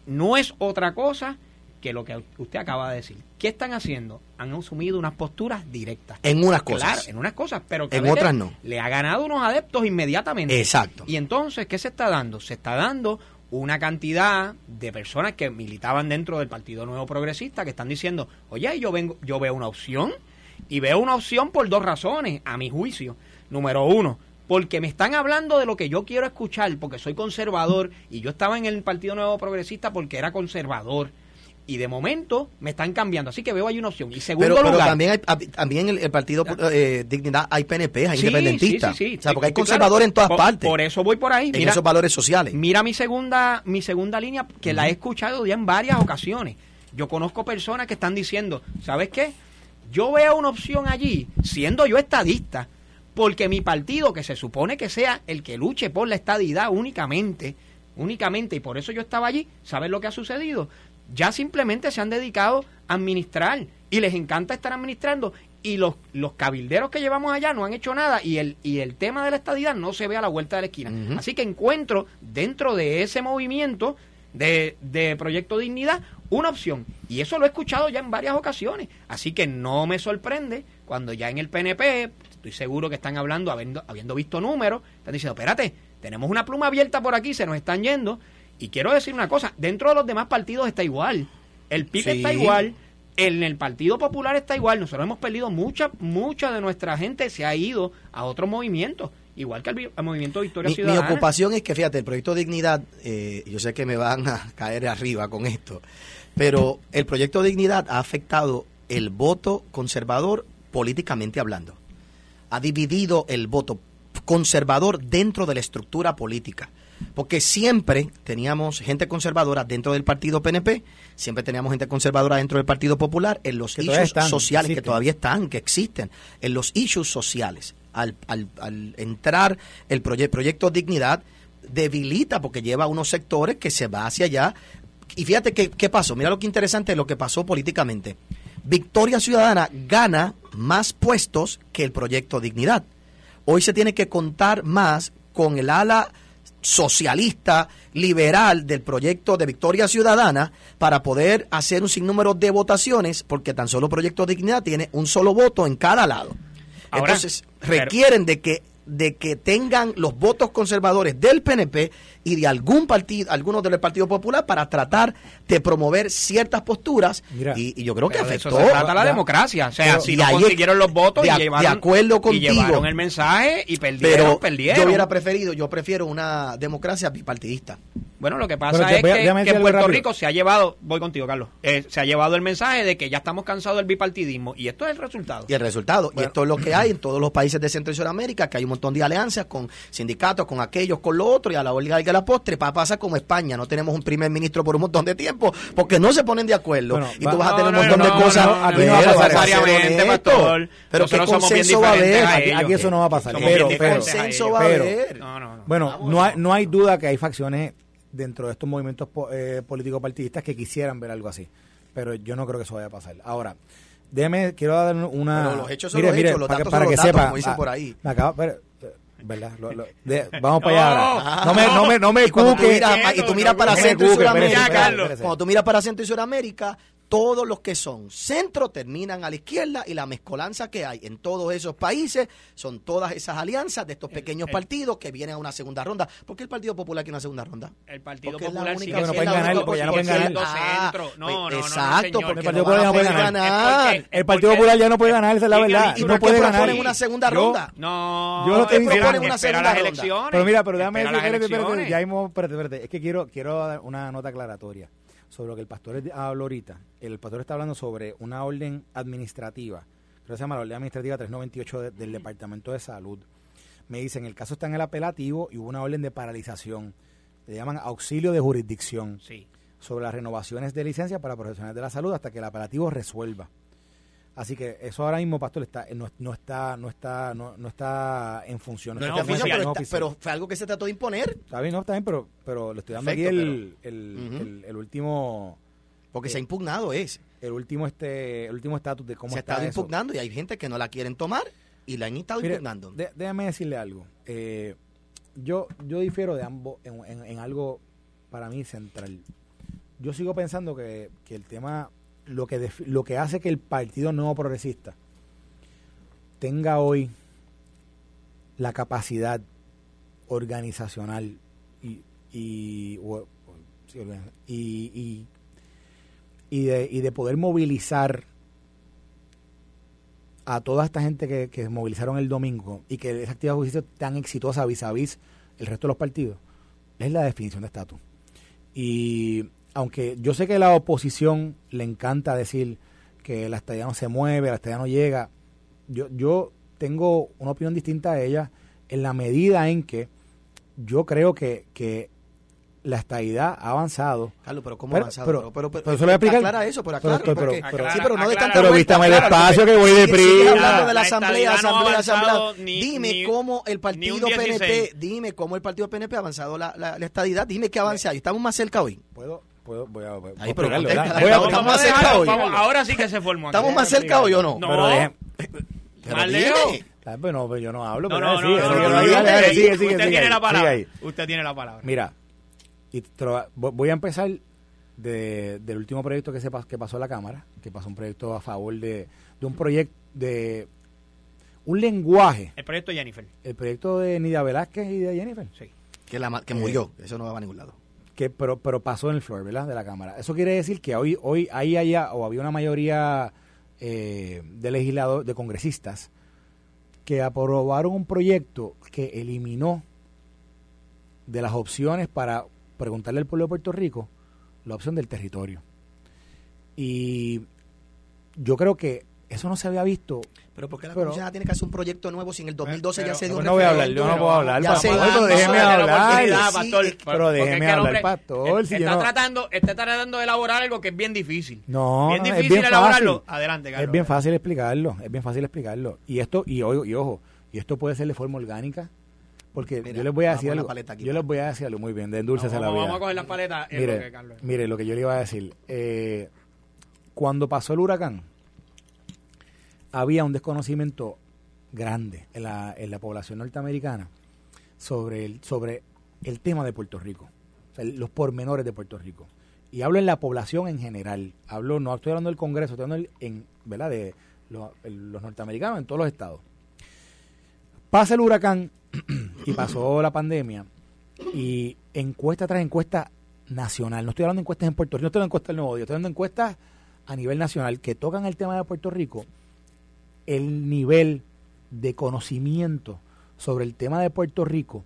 no es otra cosa que lo que usted acaba de decir. ¿Qué están haciendo? Han asumido unas posturas directas. En unas cosas. Claro, en unas cosas, pero que En otras no. Le ha ganado unos adeptos inmediatamente. Exacto. Y entonces, ¿qué se está dando? Se está dando una cantidad de personas que militaban dentro del Partido Nuevo Progresista que están diciendo, oye, yo vengo, yo veo una opción y veo una opción por dos razones, a mi juicio. Número uno, porque me están hablando de lo que yo quiero escuchar, porque soy conservador y yo estaba en el Partido Nuevo Progresista porque era conservador. y de momento me están cambiando. Así que veo ahí una opción. Y segundo pero, pero lugar. también, hay, también el, el partido eh, Dignidad hay PNP, hay Sí, independentistas. sí, sí, sí. O sea, porque hay claro. conservadores en todas Por- partes. Por eso voy por ahí. en Mira, esos valores sociales. Mira mi segunda, mi segunda línea, que la he escuchado ya en varias ocasiones. Yo conozco personas que están diciendo, ¿sabes qué? Yo veo una opción allí, siendo yo estadista, porque mi partido, que se supone que sea el que luche por la estadidad únicamente, únicamente, y por eso yo estaba allí, ¿sabes lo que ha sucedido? Ya simplemente se han dedicado a administrar y les encanta estar administrando y los, los cabilderos que llevamos allá no han hecho nada y el, y el tema de la estadidad no se ve a la vuelta de la esquina. Así que encuentro dentro de ese movimiento de, de Proyecto Dignidad una opción. Y eso lo he escuchado ya en varias ocasiones. Así que no me sorprende cuando ya en el PNP, estoy seguro que están hablando, habiendo, habiendo visto números, están diciendo, espérate, tenemos una pluma abierta por aquí, se nos están yendo. Y quiero decir una cosa, dentro de los demás partidos está igual. El PIB Sí. está igual, en el Partido Popular está igual. Nosotros hemos perdido mucha, mucha de nuestra gente se ha ido a otros movimientos, igual que al, vi- al movimiento Victoria Mi, mi Ciudadana. ocupación es que, fíjate, el proyecto Dignidad, eh, yo sé que me van a caer arriba con esto, pero el proyecto Dignidad ha afectado el voto conservador políticamente hablando. Ha dividido el voto conservador dentro de la estructura política. Porque siempre teníamos gente conservadora dentro del partido PNP, siempre teníamos gente conservadora dentro del Partido Popular, en los Que issues están, sociales, que todavía están, que existen, en los issues sociales. Al, al- al entrar el proye- proyecto Dignidad, debilita porque lleva a unos sectores que se va hacia allá. Y fíjate qué, qué pasó, mira lo que interesante es lo que pasó políticamente. Victoria Ciudadana gana más puestos que el proyecto Dignidad. Hoy se tiene que contar más con el ala socialista, liberal del proyecto de Victoria Ciudadana para poder hacer un sinnúmero de votaciones, porque tan solo Proyecto Dignidad tiene un solo voto en cada lado. Ahora, Entonces, pero- requieren de que de que tengan los votos conservadores del PNP y de algún partido, algunos del Partido Popular para tratar de promover ciertas posturas Mira, y, y yo creo que de eso afectó se trata la ya. democracia. O sea, Pero- si y no consiguieron los votos de y a- llevaron, de acuerdo y contigo. llevaron el mensaje y perdieron, pero perdieron. yo hubiera preferido, yo prefiero una democracia bipartidista. Bueno, lo que pasa te es voy que, que Puerto rápido. Rico se ha llevado, voy contigo, Carlos, eh, se ha llevado el mensaje de que ya estamos cansados del bipartidismo y esto es el resultado. Y el resultado, y esto es lo que hay en todos los países de Centro y Sudamérica, que hay un montón de alianzas con sindicatos, con aquellos, con lo otro, y a la hora la postre pa- pasa como España, no tenemos un primer ministro por un montón de tiempo, porque no se ponen de acuerdo, Bueno, y tú vas a tener no, un montón no, de cosas, no, aquí pero no va a pasar. necesariamente, pastor. Pero qué consenso va a haber, a Aquí, ellos. aquí eso no va a pasar. Pero, pero, consenso ellos. va a pero- haber. No, no, no. Bueno, no hay, no hay duda que hay facciones dentro de estos movimientos po- eh, políticos partidistas que quisieran ver algo así. Pero yo no creo que eso vaya a pasar. Ahora, déjeme, quiero dar una... Pero los hechos son los hechos, los para que, datos para son que los datos, sepa, como dicen ah, por ahí. Me acaba, pero, ¿verdad? Lo- lo- de- vamos para allá No. ahora. No me, no me, no me Y tú miras, y tú miras para Centro y Sudamérica, cuando tú miras para Centro y Sudamérica, todos los que son centro terminan a la izquierda y la mezcolanza que hay en todos esos países son todas esas alianzas de estos pequeños partidos que vienen a una segunda ronda. ¿Por qué el Partido Popular quiere una segunda ronda? El Partido Porque es la Popular Bueno, siendo pueden ganar, porque ya no pueden ganar. Ah, centro. No, no, no, no, exacto, señor. porque El Partido no Popular no puede ganar. El Partido Popular ya no puede ganar, esa es la ¿Quién verdad. Y no ¿Por puede ganar. proponen una segunda ronda? No, Yo espera, diciendo. espera una segunda ronda. Pero mira, pero déjame decir, ya mismo, espérate, espérate, es que quiero, quiero dar una nota aclaratoria sobre lo que el pastor habló ahorita. El pastor está hablando sobre una orden administrativa, creo que se llama la orden administrativa 398 de- del Departamento de Salud. Me dicen, el caso está en el apelativo y hubo una orden de paralización, le llaman auxilio de jurisdicción, Sí. sobre las renovaciones de licencia para profesionales de la salud hasta que el apelativo resuelva. Así que eso ahora mismo, pastor, está, no, no está, no está, no, no está en función. No, está oficial, pero, está- pero fue algo que se trató de imponer Está bien, no, está bien, pero, pero le estoy dando Perfecto, aquí el, el, el- el último, porque Eh, se ha impugnado es. el último este, el último estatus de cómo se ha está estado eso. impugnando y hay gente que no la quieren tomar y la han estado Mire, impugnando. de- déjame decirle algo. Eh, yo, yo difiero de ambos en, en- en algo para mí central. Yo sigo pensando que, que el tema, lo que, lo que hace que el Partido Nuevo Progresista tenga hoy la capacidad organizacional y, y, y, y- de, y de poder movilizar a toda esta gente que, que movilizaron el domingo y que esa actividad fue tan exitosa vis a vis el resto de los partidos, es la definición de estatus. Y aunque yo sé que la oposición le encanta decir que la estadía no se mueve, la estadía no llega, yo, yo tengo una opinión distinta a ella en la medida en que yo creo que, que la estadidad ha avanzado. Carlos, pero ¿cómo ha avanzado? pero- Pero, pero, pero eso lo voy a explicar. Aclara eso, pero Pero- aclara. pero- porque- sí, pero no de tanta Pero vístame el espacio que voy de sigue- sigue prisa. hablando de la La asamblea, asamblea, asamblea. Dime ni- cómo el partido un 16. PNP, dime cómo el partido PNP ha avanzado la, la, la estadidad. Dime que ha avanzado. Y estamos más cerca hoy. ¿Puedo? ¿Puedo? Voy a, voy a Ahí, pero ahí Voy a- estamos- vamos más a cerca dejarlo. hoy. Vamos, ahora sí que se formó aquí. ¿Estamos más cerca hoy o no? No. Pero deje- Pero Más lejos. Ah, pues no, pues yo no hablo. No, pero no, no, Usted sigue, tiene la palabra. Usted tiene la palabra. Mira, y te lo- voy voy a empezar de- del último proyecto que se pas- que pasó a la Cámara, que pasó un proyecto a favor de, de un proyecto de un lenguaje, El proyecto Jennifer. el proyecto de Nidia Velázquez y de Jennifer, Sí. Que, la, ma- que murió. Eso no va a ningún lado. Que pero, pero pasó en el floor, ¿verdad? De la Cámara. Eso quiere decir que hoy, hoy ahí allá, o había una mayoría eh, de legisladores, de congresistas, que aprobaron un proyecto que eliminó de las opciones para preguntarle al pueblo de Puerto Rico la opción del territorio. Y yo creo que eso no se había visto. Pero ¿por qué la comisión tiene que hacer un proyecto nuevo si en el 2012 Pero- ya se dio Yo un no voy a hablar, yo no puedo hablar, Ya pastor, hizo, déjeme hablar. Sí, pastor. es- Pero porque déjeme hablar, hombre pastor, está, si yo no- tratando, está tratando de elaborar algo que es bien difícil. No, bien no, es difícil bien elaborarlo. fácil. Adelante, Carlos. Es bien fácil explicarlo, es bien fácil explicarlo. Y esto, y, ojo- y ojo, y esto puede ser de forma orgánica, porque Mira, yo les voy a decir algo. aquí, yo les voy a decir algo muy bien, de dulces vamos, a la vamos, vida. vamos a coger las paletas. en lo Mire, que Carlos- mire, lo que yo le iba a decir. eh, cuando pasó el huracán, había un desconocimiento grande en la, en la población norteamericana sobre el, sobre el tema de Puerto Rico, los pormenores de Puerto Rico. Y hablo en la población en general. Hablo, no estoy hablando del Congreso, estoy hablando en, ¿verdad? de los, norteamericanos en todos los estados. Pasa el huracán *clears throat* y pasó la pandemia y encuesta tras encuesta nacional, no estoy hablando de encuestas en Puerto Rico, no estoy hablando encuestas del Nuevo Día, estoy hablando de encuestas a nivel nacional que tocan el tema de Puerto Rico, el nivel de conocimiento sobre el tema de Puerto Rico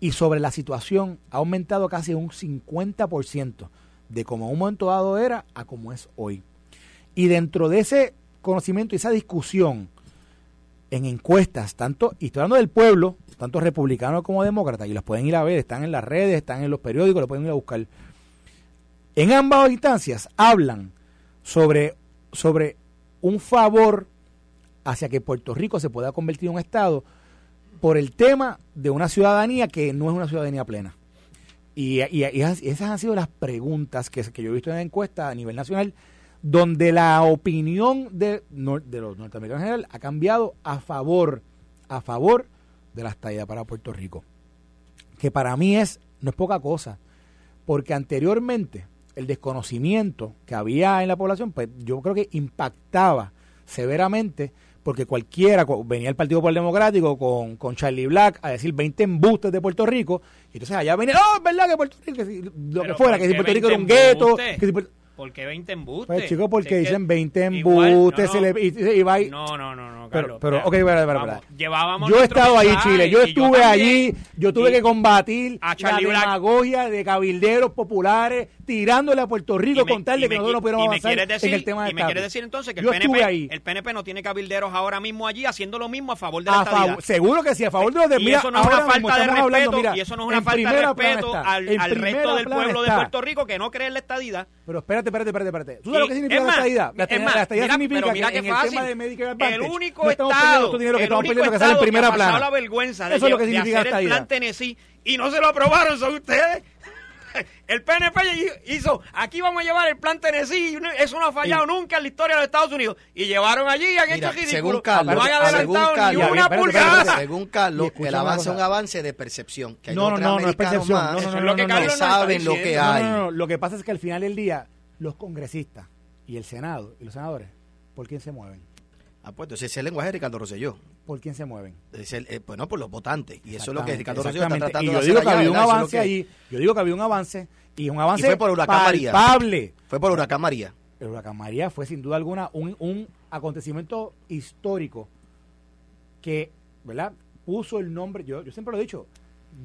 y sobre la situación ha aumentado casi un 50% de como un momento dado era a como es hoy. Y dentro de ese conocimiento y esa discusión en encuestas, tanto, y estoy hablando del pueblo, tanto republicano como demócrata, y las pueden ir a ver, están en las redes, están en los periódicos, lo pueden ir a buscar. En ambas instancias hablan sobre, sobre un favor hacia que Puerto Rico se pueda convertir en un Estado por el tema de una ciudadanía que no es una ciudadanía plena. Y, esas, han sido las preguntas que, yo he visto en la encuesta a nivel nacional, donde la opinión de, de los norteamericanos en general ha cambiado a favor, a favor de la estadía para Puerto Rico. Que para mí es, no es poca cosa, porque anteriormente el desconocimiento que había en la población, pues yo creo que impactaba severamente, porque cualquiera, venía el Partido Popular Democrático con, con Charlie Black a decir 20 embustes de Puerto Rico, y entonces allá venía, oh, es verdad que Puerto Rico, que si- lo que fuera, ¿por que si Puerto Rico era un 20 gueto, que si Puerto- ¿Por qué 20 embustes? pues chicos, porque Si dicen 20 igual- embustes, no, se le, y, y va y- No, no, no, no, Pero- Carlos, pero, ok, espera, espera. Llevábamos Yo he estado ahí, Chile. Yo estuve allí. Yo tuve que combatir a la Black. demagogia de cabilderos populares tirándole a Puerto Rico Y me- con tal de que nosotros no pudiéramos avanzar quieres decir, en el tema de Y me quiere decir entonces que el PNP, ahí. el PNP no tiene cabilderos ahora mismo allí haciendo lo mismo a favor de la A favor- seguro que sí, a favor de los de y mira, eso no es una mismo falta de respeto hablando, mira, y eso no es una falta de respeto está, al, resto del pueblo de. Puerto Rico que no cree en la estadidad. Pero espérate, espérate, espérate, espérate. ¿Tú sabes lo que significa es la estadidad? La es estadidad, significa que en el tema de Medicare Advantage el único estado, dinero, que el estamos único perdiendo que sale en primera plana. la vergüenza de, Eso es lo que de significa hacer el plan Tennessee y no se lo aprobaron, son ustedes. *laughs* El PNP hizo, aquí vamos a llevar el plan Tennessee, y no- eso no ha fallado nunca en la historia de los Estados Unidos. Y llevaron allí y han Mira, hecho ridículo. según Carlos, no han según adelantado Carlos, ni una espérate, espérate, pulgada. espérate. Según Y Carlos, escucha el avance es un avance de percepción. Que hay No, no, otros no, no es percepción. más No, Eso no, es no, lo que no, Carlos saben lo que. No, hay. no, no, Lo que pasa es que al final del día, los congresistas y el Senado y los senadores, ¿por quién se mueven? Ah, pues entonces ese es el lenguaje de Ricardo Rosselló. ¿Por quién se mueven? Es el, eh, bueno, por los votantes. Y eso es lo que Ricardo Rosselló está tratando Y de yo hacer digo que había un avance ahí. Yo digo que había un avance y un avance fue por Huracán María. Fue por Huracán María. El huracán María fue sin duda alguna un, un acontecimiento histórico que, ¿verdad? Puso el nombre, yo, yo siempre lo he dicho,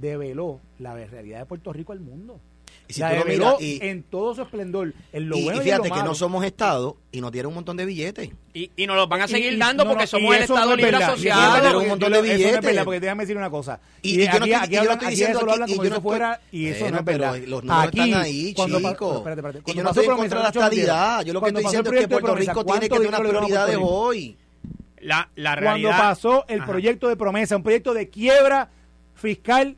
develó la realidad de Puerto Rico al mundo. Y si la tú lo miras, y- en todo su esplendor, en lo y, bueno y y, en lo fíjate que malo. no somos Estado y nos dieron un montón de billetes. Y, y nos los van a Y- seguir y- dando no, porque no, somos y el Estado no es Libre verdad. Asociado. Fíjate, Pero un montón de eso no es billetes. verdad, porque déjame decir una cosa. Y- Y, y yo no aquí, estoy- aquí y aquí diciendo eso lo que- hablan y yo no fuera y eso no es pero verdad. los números aquí, están ahí, cuando pa- chico. espérate, espérate. Y Cuando yo no pasó estoy en contra de la estadidad. Yo lo que estoy diciendo es que Puerto Rico tiene ¿cuánto que tener unas dieron prioridades hoy. La, la realidad. Cuando pasó el Ajá. proyecto de promesa, un proyecto de quiebra fiscal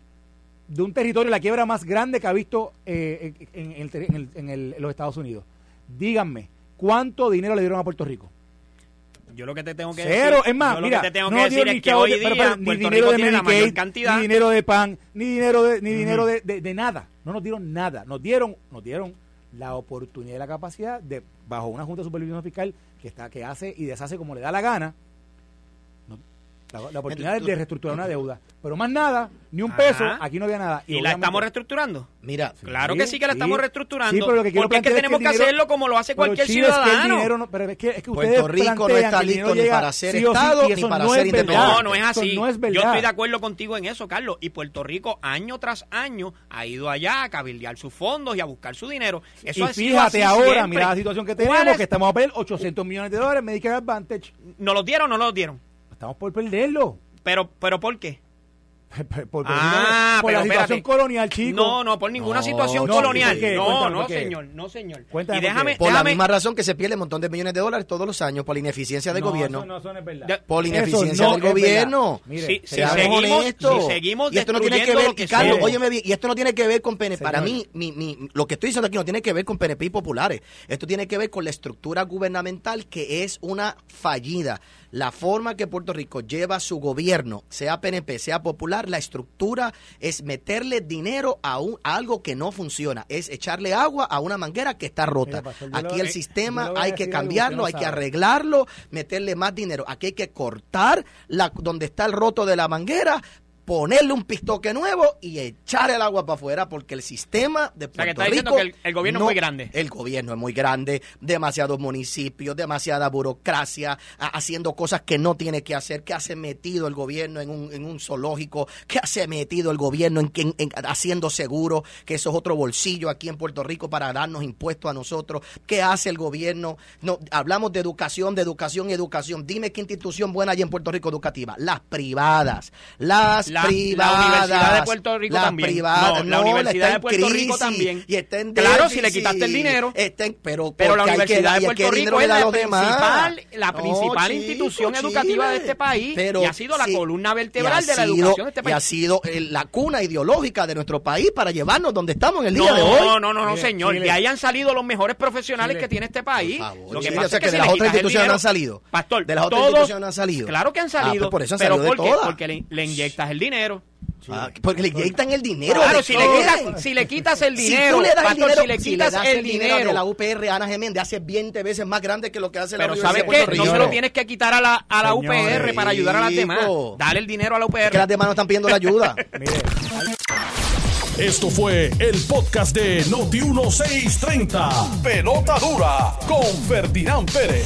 de un territorio, la quiebra más grande que ha visto eh, en, en el en el- en el- en los Estados Unidos. Díganme, ¿cuánto dinero le dieron a Puerto Rico? Yo lo que te tengo que Cero, decir, es más, yo mira, lo que te tengo no que nos decir dieron es ni que chavos hoy de- día pero, pero, ni Puerto dinero Rico de tiene la mayor Medicaid, cantidad. ni dinero de pan, ni dinero de, ni dinero de, de- de nada. No nos dieron nada. Nos dieron, nos dieron la oportunidad y la capacidad de, bajo una Junta de Supervisión Fiscal que está, que hace y deshace como le da la gana, la, la oportunidad Tú- de reestructurar una deuda. Pero más nada, ni un peso, aquí no había nada. ¿Y la estamos reestructurando? Mira, Claro Sí, que sí que la sí. estamos reestructurando. Sí, pero lo que quiero porque es que tenemos que que, el dinero- hacerlo como lo hace Pero, cualquier Chile, es que el ciudadano. dinero no- pero es que, es que Puerto Rico no está listo ni para ser sí o sí, Estado, ni para no ser independiente. No, no es así. no es. Yo estoy de acuerdo contigo en eso, Carlos. Y Puerto Rico, año tras año, ha ido allá a cabildear sus fondos y a buscar su dinero. Eso y fíjate ahora, siempre. mira la situación que ¿Cuál tenemos, es? que estamos a perder 800 millones de dólares en Medicare Advantage. ¿Nos los dieron o no los dieron? Estamos por perderlo. Pero, pero ¿por qué? *laughs* por, por- Ah, por pero la situación espérate. colonial, chico. No, no, por ninguna No, situación no, colonial. No, no, señor, no, señor. Cuéntame y por déjame, por la misma razón que se pierde un montón de millones de dólares todos los años por la ineficiencia del No, gobierno. Eso no, eso no es verdad. Por la ineficiencia del gobierno. Mire, Seamos seguimos- honestos. si seguimos y esto no tiene que ver, que Carlos, óyeme bien, y esto no tiene que ver con PNP. Para mí, mi, mi- lo que estoy diciendo aquí no tiene que ver con PNP y populares. Esto tiene que ver con la estructura gubernamental que es una fallida. La forma que Puerto Rico lleva su gobierno, sea PNP, sea popular, la estructura es meterle dinero a, un, a algo que no funciona. Es echarle agua a una manguera que está rota. Pastor, Aquí el sistema hay que cambiarlo, no hay que arreglarlo, meterle más dinero. Aquí hay que cortar la, donde está el roto de la manguera, ponerle un pistoque nuevo y echar el agua para afuera porque el sistema de sea, que Puerto está diciendo Rico que el- el gobierno es muy grande. El gobierno es muy grande, demasiados municipios, demasiada burocracia, a- haciendo cosas que no tiene que hacer, que hace metido el gobierno en un, en un zoológico, que hace metido el gobierno en, en- en- haciendo seguro, que eso es otro bolsillo aquí en Puerto Rico para darnos impuestos a nosotros. ¿Qué hace el gobierno? No, hablamos de educación, de educación y educación. Dime qué institución buena hay en Puerto Rico educativa. Las privadas. Las La- la privadas. Universidad de Puerto Rico las también. privadas. No, la No, Universidad está de en Puerto Rico crisis también. Y está en Claro, si le quitaste el dinero. Está en- pero Pero la que- Universidad de y Puerto Rico es la principal, la No, principal chico, institución Chile. educativa de este país Pero y ha sido la sí, columna y vertebral de la sido- educación de este Y país. ha sido eh, la cuna ideológica de nuestro país para llevarnos donde estamos en el día No, de hoy. no, no, no, Mire, señor. De ahí han salido los mejores profesionales que tiene este país. Lo que pasa es que, de las otras instituciones no han salido. Pastor, De las otras instituciones no han salido. Claro que han Ah, salido. pues por eso han salido de todas. Porque le, le inyectas el dinero. Ah, porque le inyectan el dinero. Claro, si le, quitas, si le quitas el dinero, si tú le das el dinero, si le quitas das el dinero dinero, de la UPR Ana Geméndez hace 20 veces más grande que lo que hace la pero Universidad ¿sabes qué? No se lo tienes que quitar a la, a la Señores. UPR para ayudar a las demás. Dale el dinero a la UPR. Es que las demás no están pidiendo la ayuda. *laughs* Esto fue el podcast de Noti1630. Pelota dura con Ferdinand Pérez.